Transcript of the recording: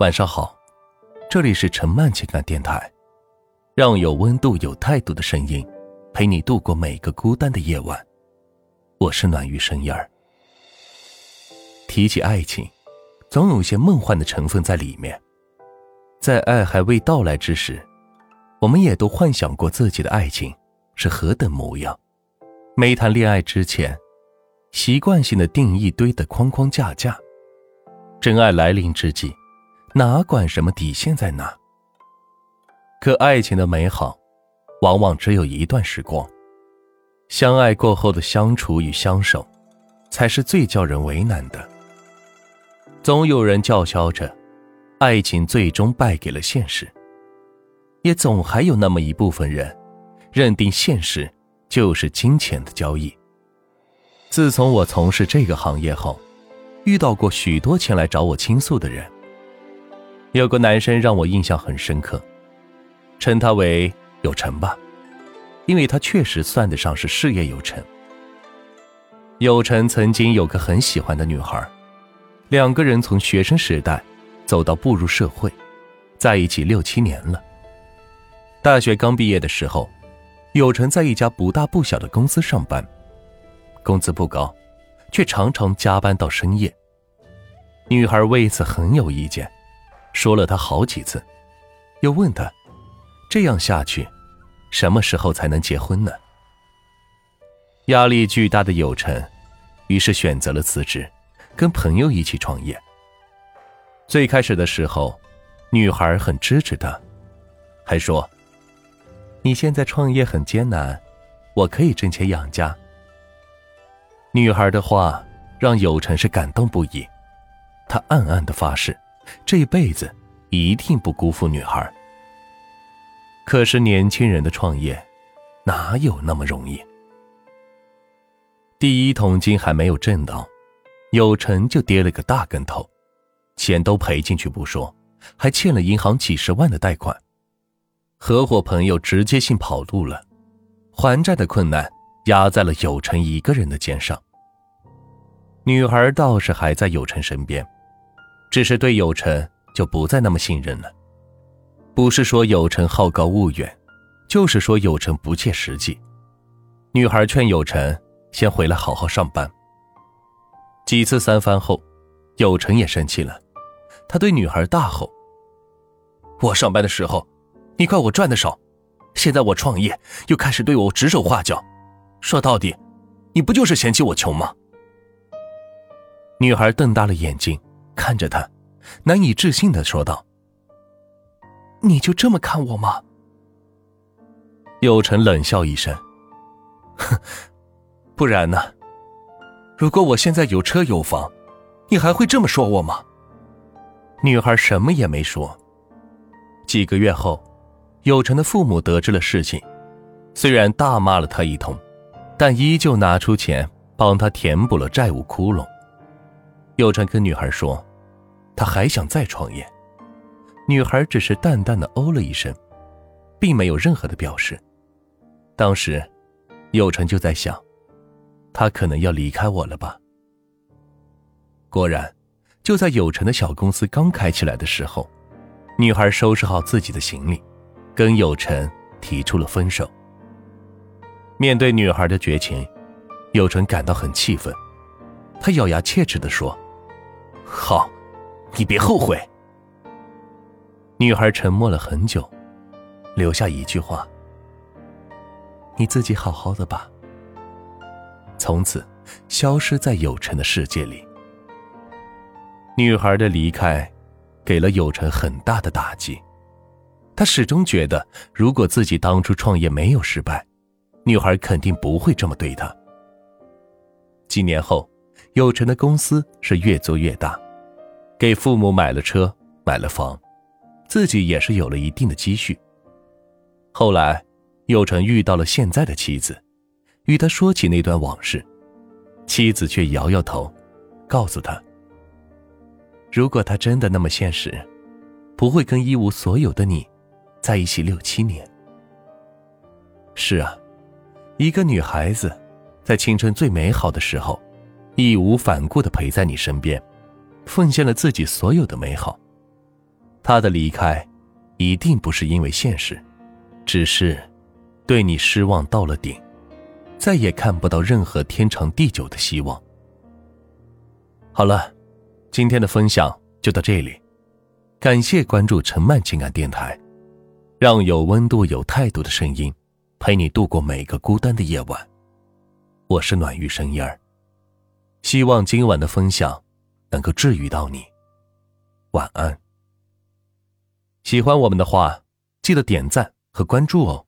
晚上好，这里是陈曼情感电台，让有温度、有态度的声音陪你度过每个孤单的夜晚。我是暖玉生烟儿。提起爱情，总有些梦幻的成分在里面。在爱还未到来之时，我们也都幻想过自己的爱情是何等模样。没谈恋爱之前，习惯性的定义堆的框框架架，真爱来临之际。哪管什么底线在哪？可爱情的美好，往往只有一段时光。相爱过后的相处与相守，才是最叫人为难的。总有人叫嚣着，爱情最终败给了现实。也总还有那么一部分人，认定现实就是金钱的交易。自从我从事这个行业后，遇到过许多前来找我倾诉的人。有个男生让我印象很深刻，称他为有成吧，因为他确实算得上是事业有成。有成曾经有个很喜欢的女孩，两个人从学生时代走到步入社会，在一起六七年了。大学刚毕业的时候，有成在一家不大不小的公司上班，工资不高，却常常加班到深夜。女孩为此很有意见。说了他好几次，又问他：“这样下去，什么时候才能结婚呢？”压力巨大的有成，于是选择了辞职，跟朋友一起创业。最开始的时候，女孩很支持他，还说：“你现在创业很艰难，我可以挣钱养家。”女孩的话让有成是感动不已，他暗暗的发誓。这辈子一定不辜负女孩。可是年轻人的创业，哪有那么容易？第一桶金还没有挣到，有成就跌了个大跟头，钱都赔进去不说，还欠了银行几十万的贷款。合伙朋友直接性跑路了，还债的困难压在了有成一个人的肩上。女孩倒是还在有成身边。只是对有成就不再那么信任了，不是说有成好高骛远，就是说有成不切实际。女孩劝有成先回来好好上班。几次三番后，有成也生气了，他对女孩大吼：“我上班的时候，你怪我赚的少，现在我创业又开始对我指手画脚，说到底，你不就是嫌弃我穷吗？”女孩瞪大了眼睛。看着他，难以置信的说道：“你就这么看我吗？”有成冷笑一声：“哼，不然呢？如果我现在有车有房，你还会这么说我吗？”女孩什么也没说。几个月后，有成的父母得知了事情，虽然大骂了他一通，但依旧拿出钱帮他填补了债务窟窿。有成跟女孩说。他还想再创业，女孩只是淡淡的哦了一声，并没有任何的表示。当时，有成就在想，他可能要离开我了吧。果然，就在有成的小公司刚开起来的时候，女孩收拾好自己的行李，跟有成提出了分手。面对女孩的绝情，有成感到很气愤，他咬牙切齿的说：“好。”你别后悔。女孩沉默了很久，留下一句话：“你自己好好的吧。”从此，消失在有成的世界里。女孩的离开，给了有成很大的打击。他始终觉得，如果自己当初创业没有失败，女孩肯定不会这么对他。几年后，有成的公司是越做越大。给父母买了车，买了房，自己也是有了一定的积蓄。后来，有成遇到了现在的妻子，与他说起那段往事，妻子却摇摇头，告诉他：“如果他真的那么现实，不会跟一无所有的你在一起六七年。”是啊，一个女孩子，在青春最美好的时候，义无反顾的陪在你身边。奉献了自己所有的美好，他的离开，一定不是因为现实，只是对你失望到了顶，再也看不到任何天长地久的希望。好了，今天的分享就到这里，感谢关注陈曼情感电台，让有温度、有态度的声音陪你度过每个孤单的夜晚。我是暖玉声音儿，希望今晚的分享能够治愈到你。晚安。喜欢我们的话，记得点赞和关注哦。